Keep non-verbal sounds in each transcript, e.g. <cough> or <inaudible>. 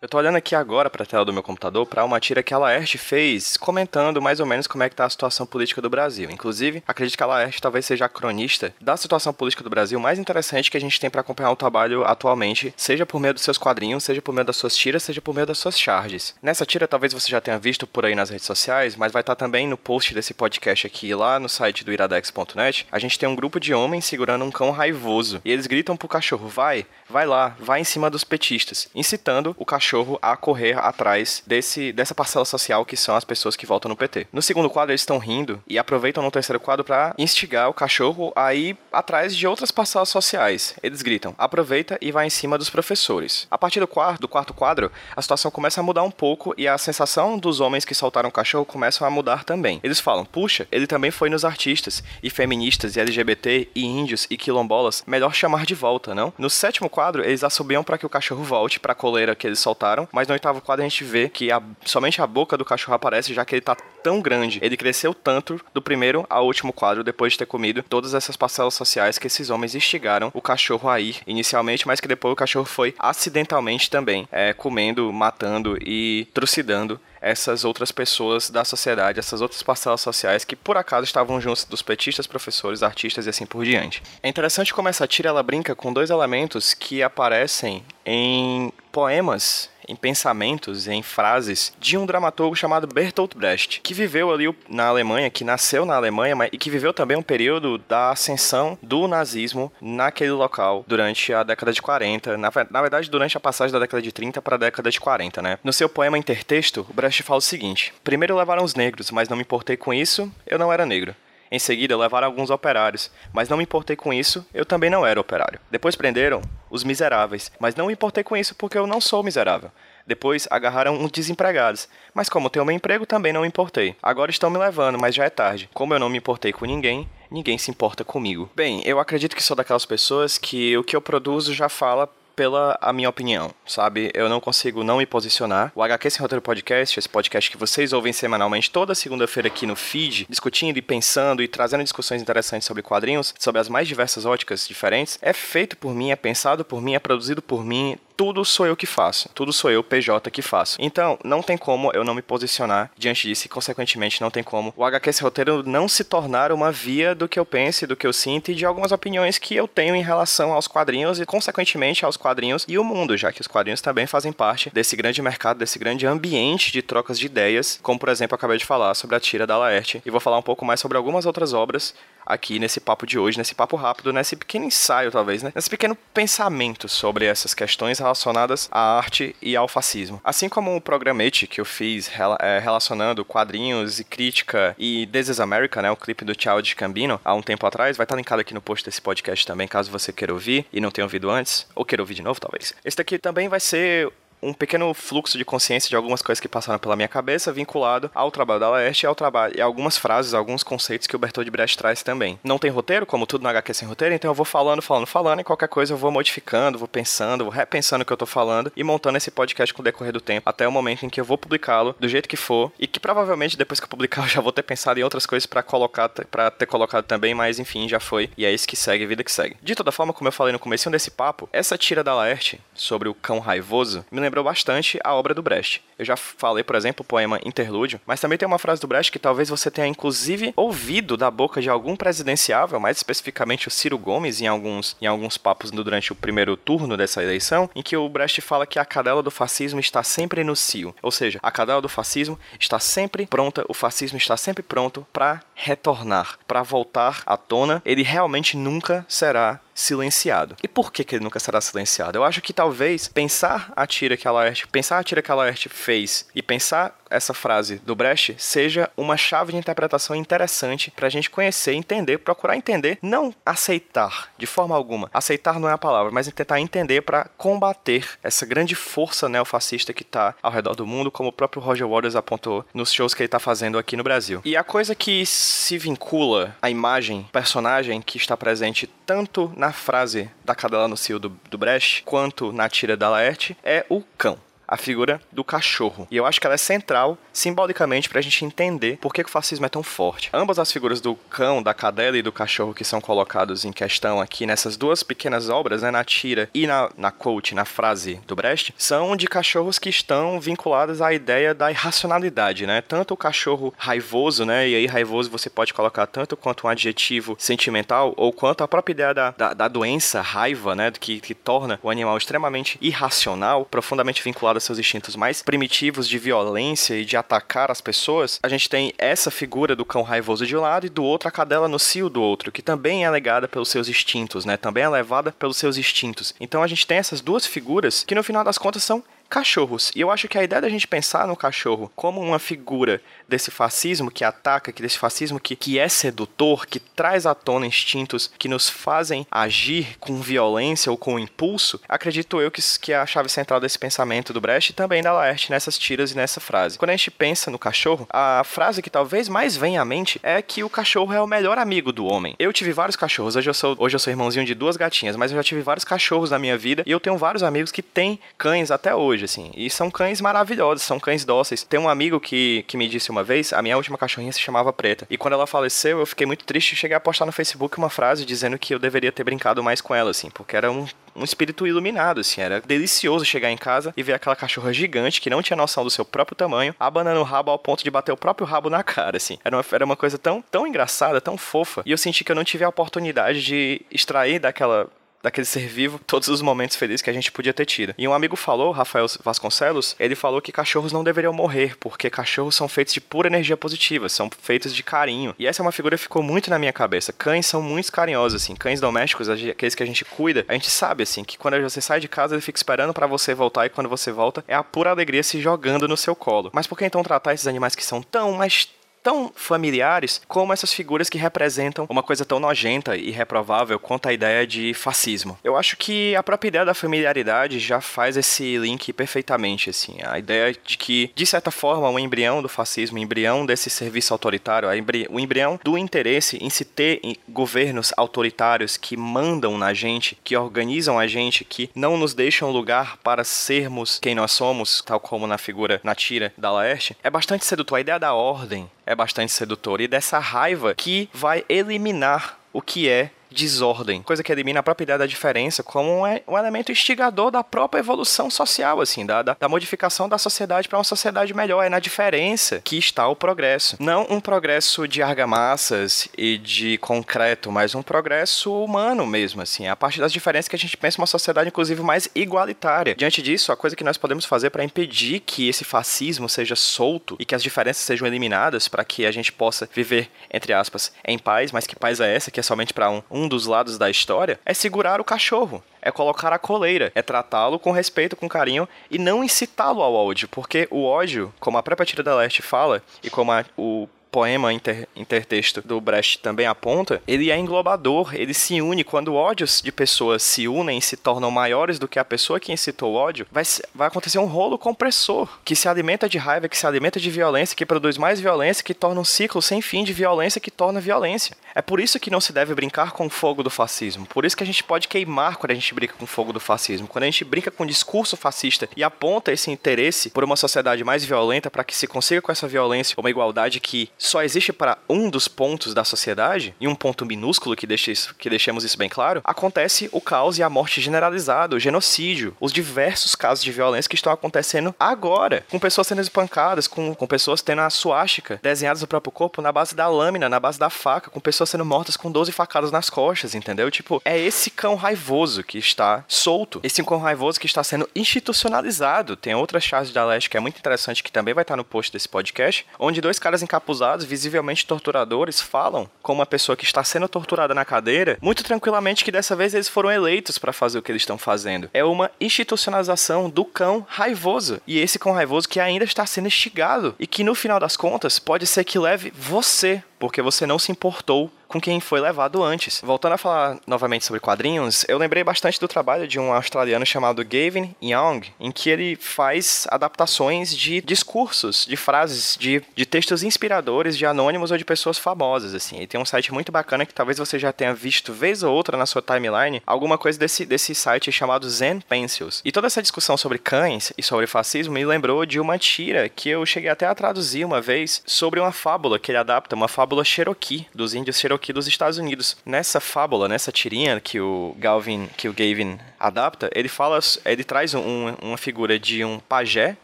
Eu tô olhando aqui agora pra tela do meu computador para uma tira que a Laerte fez comentando mais ou menos como é que tá a situação política do Brasil. Inclusive, acredito que a Laerte talvez seja a cronista da situação política do Brasil mais interessante que a gente tem para acompanhar o trabalho atualmente, seja por meio dos seus quadrinhos, seja por meio das suas tiras, seja por meio das suas charges. Nessa tira talvez você já tenha visto por aí nas redes sociais, mas vai estar tá também no post desse podcast aqui lá no site do iradex.net. A gente tem um grupo de homens segurando um cão raivoso e eles gritam pro cachorro: "Vai, vai lá, vai em cima dos petistas", incitando o cachorro cachorro a correr atrás desse, dessa parcela social que são as pessoas que votam no PT. No segundo quadro, eles estão rindo e aproveitam no terceiro quadro para instigar o cachorro a ir atrás de outras parcelas sociais. Eles gritam: aproveita e vai em cima dos professores. A partir do quarto, do quarto quadro, a situação começa a mudar um pouco e a sensação dos homens que soltaram o cachorro começam a mudar também. Eles falam: puxa, ele também foi nos artistas e feministas e LGBT e índios e quilombolas, melhor chamar de volta, não? No sétimo quadro, eles assobiam para que o cachorro volte para a coleira que eles soltaram soltaram, mas no oitavo quadro a gente vê que a, somente a boca do cachorro aparece, já que ele tá tão grande, ele cresceu tanto do primeiro ao último quadro depois de ter comido todas essas parcelas sociais que esses homens instigaram o cachorro a ir inicialmente, mas que depois o cachorro foi acidentalmente também é, comendo, matando e trucidando essas outras pessoas da sociedade, essas outras parcelas sociais que por acaso estavam juntos dos petistas, professores, artistas e assim por diante. É interessante como essa tira ela brinca com dois elementos que aparecem em poemas em pensamentos, em frases de um dramaturgo chamado Bertolt Brecht, que viveu ali na Alemanha, que nasceu na Alemanha mas, e que viveu também um período da ascensão do nazismo naquele local durante a década de 40, na, na verdade durante a passagem da década de 30 para a década de 40, né? No seu poema Intertexto, Brecht fala o seguinte: Primeiro levaram os negros, mas não me importei com isso, eu não era negro. Em seguida, levaram alguns operários, mas não me importei com isso, eu também não era operário. Depois prenderam os miseráveis, mas não me importei com isso porque eu não sou miserável. Depois agarraram uns desempregados, mas como tenho meu emprego também não me importei. Agora estão me levando, mas já é tarde. Como eu não me importei com ninguém, ninguém se importa comigo. Bem, eu acredito que sou daquelas pessoas que o que eu produzo já fala pela a minha opinião, sabe? Eu não consigo não me posicionar. O HQ Sem Roteiro Podcast, esse podcast que vocês ouvem semanalmente toda segunda-feira aqui no feed, discutindo e pensando e trazendo discussões interessantes sobre quadrinhos, sobre as mais diversas óticas diferentes, é feito por mim, é pensado por mim, é produzido por mim, tudo sou eu que faço. Tudo sou eu, PJ, que faço. Então, não tem como eu não me posicionar diante disso e, consequentemente, não tem como o HQ esse roteiro não se tornar uma via do que eu pense, do que eu sinto e de algumas opiniões que eu tenho em relação aos quadrinhos e, consequentemente, aos quadrinhos e o mundo, já que os quadrinhos também fazem parte desse grande mercado, desse grande ambiente de trocas de ideias, como, por exemplo, eu acabei de falar sobre a tira da Laerte. E vou falar um pouco mais sobre algumas outras obras aqui nesse papo de hoje, nesse papo rápido, nesse pequeno ensaio, talvez, né? Nesse pequeno pensamento sobre essas questões relacionadas à arte e ao fascismo. Assim como o programete que eu fiz é, relacionando quadrinhos e crítica e This is America, né? O clipe do Child Cambino, há um tempo atrás, vai estar linkado aqui no post desse podcast também, caso você queira ouvir e não tenha ouvido antes, ou queira ouvir de novo, talvez. Esse daqui também vai ser um pequeno fluxo de consciência de algumas coisas que passaram pela minha cabeça, vinculado ao trabalho da Laerte e ao trabalho e algumas frases, alguns conceitos que o Bertold Brecht traz também. Não tem roteiro, como tudo no HQ sem roteiro, então eu vou falando, falando, falando, e qualquer coisa eu vou modificando, vou pensando, vou repensando o que eu tô falando e montando esse podcast com o decorrer do tempo, até o momento em que eu vou publicá-lo do jeito que for, e que provavelmente depois que eu publicar <laughs> eu já vou ter pensado em outras coisas para colocar, para ter colocado também, mas enfim, já foi, e é isso que segue, vida que segue. De toda forma, como eu falei no começo desse papo, essa tira da Laerte sobre o cão raivoso me lembrou bastante a obra do Brecht. Eu já falei, por exemplo, o poema Interlúdio, mas também tem uma frase do Brecht que talvez você tenha inclusive ouvido da boca de algum presidenciável, mais especificamente o Ciro Gomes, em alguns, em alguns papos durante o primeiro turno dessa eleição, em que o Brecht fala que a cadela do fascismo está sempre no cio. Ou seja, a cadela do fascismo está sempre pronta, o fascismo está sempre pronto para retornar, para voltar à tona. Ele realmente nunca será silenciado. E por que, que ele nunca será silenciado? Eu acho que talvez pensar a tira que a Laerte, pensar a tira que a Laerte fez e pensar essa frase do Brecht seja uma chave de interpretação interessante para a gente conhecer, entender, procurar entender, não aceitar de forma alguma. Aceitar não é a palavra, mas tentar entender para combater essa grande força neofascista que está ao redor do mundo, como o próprio Roger Waters apontou nos shows que ele está fazendo aqui no Brasil. E a coisa que se vincula à imagem, personagem que está presente tanto na frase da cadela no cio do, do Brecht, quanto na tira da Laerte, é o cão a figura do cachorro. E eu acho que ela é central, simbolicamente, para a gente entender por que, o fascismo é tão forte. Ambas as figuras do cão, da cadela e do cachorro que são colocados em questão aqui nessas duas pequenas obras, né, na tira e na, na quote, na frase do Brecht, são de cachorros que estão vinculados à ideia da irracionalidade, né? Tanto o cachorro raivoso, né? E aí raivoso você pode colocar tanto quanto um adjetivo sentimental ou quanto a própria ideia da, da, da doença, raiva, né? Que, que torna o animal extremamente irracional, profundamente vinculado a seus instintos mais primitivos de violência e de atacar as pessoas. A gente tem essa figura do cão raivoso de um lado e do outro a cadela no cio do outro, que também é legada pelos seus instintos, né? Também é levada pelos seus instintos. Então a gente tem essas duas figuras que no final das contas são cachorros. E eu acho que a ideia da gente pensar no cachorro como uma figura desse fascismo que ataca, que desse fascismo que, que é sedutor, que traz à tona instintos que nos fazem agir com violência ou com impulso, acredito eu que, que é a chave central desse pensamento do Brecht e também da Laerte nessas tiras e nessa frase. Quando a gente pensa no cachorro, a frase que talvez mais venha à mente é que o cachorro é o melhor amigo do homem. Eu tive vários cachorros, hoje eu sou, hoje eu sou irmãozinho de duas gatinhas, mas eu já tive vários cachorros na minha vida e eu tenho vários amigos que têm cães até hoje, assim. E são cães maravilhosos, são cães dóceis. Tem um amigo que, que me disse uma vez, a minha última cachorrinha se chamava Preta. E quando ela faleceu, eu fiquei muito triste e cheguei a postar no Facebook uma frase dizendo que eu deveria ter brincado mais com ela, assim, porque era um, um espírito iluminado, assim. Era delicioso chegar em casa e ver aquela cachorra gigante que não tinha noção do seu próprio tamanho, abanando o rabo ao ponto de bater o próprio rabo na cara, assim. Era uma, era uma coisa tão, tão engraçada, tão fofa. E eu senti que eu não tive a oportunidade de extrair daquela daquele ser vivo todos os momentos felizes que a gente podia ter tido. E um amigo falou, Rafael Vasconcelos, ele falou que cachorros não deveriam morrer, porque cachorros são feitos de pura energia positiva, são feitos de carinho. E essa é uma figura que ficou muito na minha cabeça. Cães são muito carinhosos, assim. Cães domésticos, aqueles que a gente cuida, a gente sabe, assim, que quando você sai de casa, ele fica esperando para você voltar e quando você volta, é a pura alegria se jogando no seu colo. Mas por que então tratar esses animais que são tão, mas tão familiares como essas figuras que representam uma coisa tão nojenta e reprovável quanto a ideia de fascismo. Eu acho que a própria ideia da familiaridade já faz esse link perfeitamente, assim. A ideia de que, de certa forma, o embrião do fascismo, o embrião desse serviço autoritário, o embrião do interesse em se ter governos autoritários que mandam na gente, que organizam a gente, que não nos deixam lugar para sermos quem nós somos, tal como na figura, na tira da Laerte, é bastante sedutor. A ideia da ordem, é bastante sedutor e dessa raiva que vai eliminar o que é desordem, coisa que elimina a própria ideia da diferença como um, elemento instigador da própria evolução social, assim, da, da, da modificação da sociedade para uma sociedade melhor. É na diferença que está o progresso. Não um progresso de argamassas e de concreto, mas um progresso humano mesmo, assim. A partir das diferenças que a gente pensa uma sociedade, inclusive, mais igualitária. Diante disso, a coisa que nós podemos fazer para impedir que esse fascismo seja solto e que as diferenças sejam eliminadas para que a gente possa viver, entre aspas, em paz, mas que paz é essa, que é somente para um dos lados da história, é segurar o cachorro, é colocar a coleira, é tratá-lo com respeito, com carinho e não incitá-lo ao ódio, porque o ódio, como a própria Tira da Leste fala e como a, o poema inter, intertexto do Brecht também aponta, ele é englobador, ele se une. Quando ódios de pessoas se unem e se tornam maiores do que a pessoa que incitou o ódio, vai, vai acontecer um rolo compressor, que se alimenta de raiva, que se alimenta de violência, que produz mais violência, que torna um ciclo sem fim de violência que torna violência. É por isso que não se deve brincar com o fogo do fascismo. Por isso que a gente pode queimar quando a gente brinca com o fogo do fascismo. Quando a gente brinca com o discurso fascista e aponta esse interesse por uma sociedade mais violenta para que se consiga com essa violência uma igualdade que só existe para um dos pontos da sociedade, e um ponto minúsculo que, deixe isso, que deixemos isso bem claro, acontece o caos e a morte generalizada, o genocídio, os diversos casos de violência que estão acontecendo agora, com pessoas sendo espancadas, com, com pessoas tendo a suástica desenhadas no próprio corpo na base da lâmina, na base da faca, com pessoas sendo mortas com 12 facadas nas costas, entendeu? Tipo, é esse cão raivoso que está solto, esse cão raivoso que está sendo institucionalizado. Tem outra chave da Leste que é muito interessante, que também vai estar no post desse podcast, onde dois caras encapuzados visivelmente torturadores falam com uma pessoa que está sendo torturada na cadeira, muito tranquilamente que dessa vez eles foram eleitos para fazer o que eles estão fazendo. É uma institucionalização do cão raivoso. E esse cão raivoso que ainda está sendo instigado e que no final das contas pode ser que leve você porque você não se importou com quem foi levado antes. Voltando a falar novamente sobre quadrinhos, eu lembrei bastante do trabalho de um australiano chamado Gavin Young, em que ele faz adaptações de discursos, de frases, de, de textos inspiradores de anônimos ou de pessoas famosas, assim. Ele tem um site muito bacana que talvez você já tenha visto vez ou outra na sua timeline, alguma coisa desse, desse site chamado Zen Pencils. E toda essa discussão sobre cães e sobre fascismo me lembrou de uma tira que eu cheguei até a traduzir uma vez sobre uma fábula que ele adapta, uma fábula Cherokee, dos índios Cherokee dos Estados Unidos. Nessa fábula, nessa tirinha que o Galvin, que o Gavin adapta, ele fala, ele traz um, uma figura de um pajé,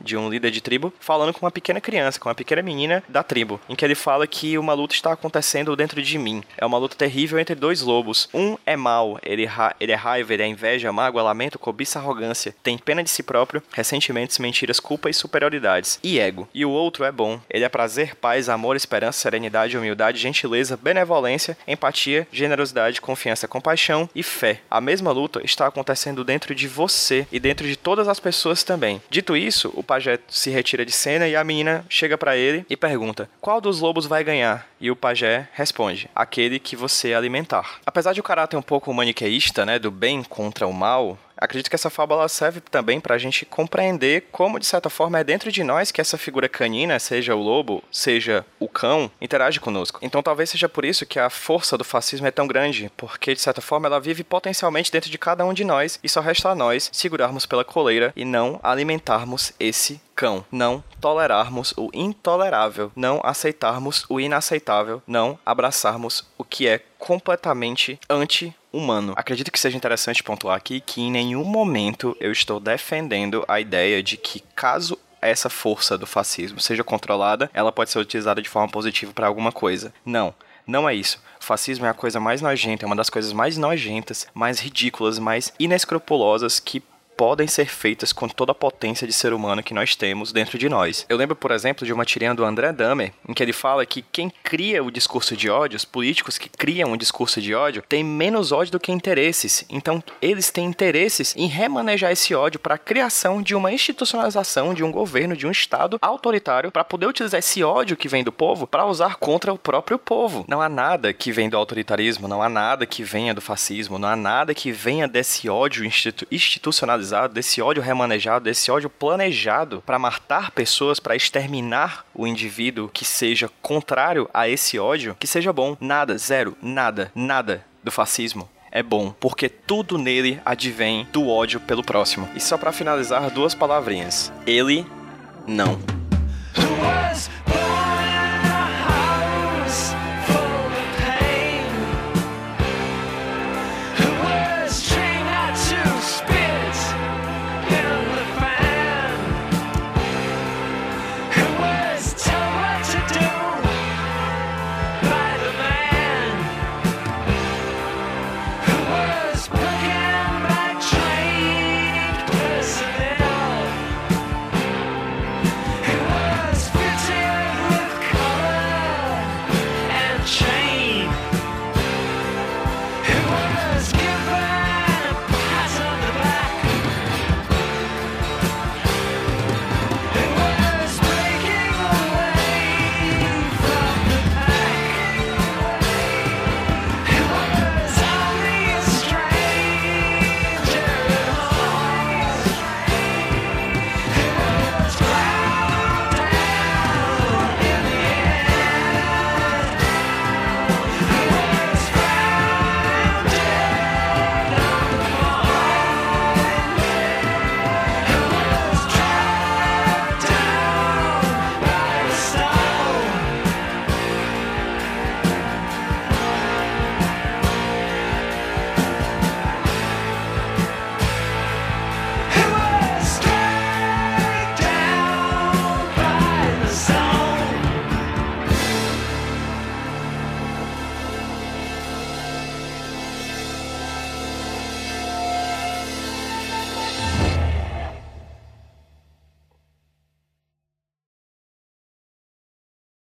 de um líder de tribo, falando com uma pequena criança, com uma pequena menina da tribo, em que ele fala que uma luta está acontecendo dentro de mim. É uma luta terrível entre dois lobos. Um é mau, ele, ele é raiva, ele é inveja, mágoa, lamento, cobiça, arrogância, tem pena de si próprio, ressentimentos, mentiras, culpa e superioridades, e ego. E o outro é bom, ele é prazer, paz, amor, esperança, serenidade, humildade, gentileza, benevolência, empatia, generosidade, confiança, compaixão e fé. A mesma luta está acontecendo dentro de você e dentro de todas as pessoas também. Dito isso, o pajé se retira de cena e a menina chega para ele e pergunta: "Qual dos lobos vai ganhar?" E o pajé responde: "Aquele que você alimentar." Apesar de o caráter um pouco maniqueísta, né, do bem contra o mal, acredito que essa fábula serve também para a gente compreender como, de certa forma, é dentro de nós que essa figura canina, seja o lobo, seja o cão, interage conosco. Então talvez seja por isso que a força do fascismo é tão grande, porque, de certa forma, ela vive potencialmente dentro de cada um de nós e só resta a nós segurarmos pela coleira e não alimentarmos esse cão, não tolerarmos o intolerável, não aceitarmos o inaceitável, não abraçarmos o que é completamente anti humano. Acredito que seja interessante pontuar aqui que em nenhum momento eu estou defendendo a ideia de que caso essa força do fascismo seja controlada, ela pode ser utilizada de forma positiva para alguma coisa. Não. Não é isso. O fascismo é a coisa mais nojenta, é uma das coisas mais nojentas, mais ridículas, mais inescrupulosas que podem ser feitas com toda a potência de ser humano que nós temos dentro de nós. Eu lembro, por exemplo, de uma tirinha do André Dahmer, em que ele fala que quem cria o discurso de ódio, os políticos que criam o discurso de ódio, têm menos ódio do que interesses. Então, eles têm interesses em remanejar esse ódio para a criação de uma institucionalização, de um governo, de um Estado autoritário, para poder utilizar esse ódio que vem do povo para usar contra o próprio povo. Não há nada que vem do autoritarismo, não há nada que venha do fascismo, não há nada que venha desse ódio institu institucionalizado desse ódio remanejado, desse ódio planejado para matar pessoas, para exterminar o indivíduo que seja contrário a esse ódio, que seja bom. Nada, zero, nada, nada do fascismo é bom, porque tudo nele advém do ódio pelo próximo. E só para finalizar, duas palavrinhas. Ele não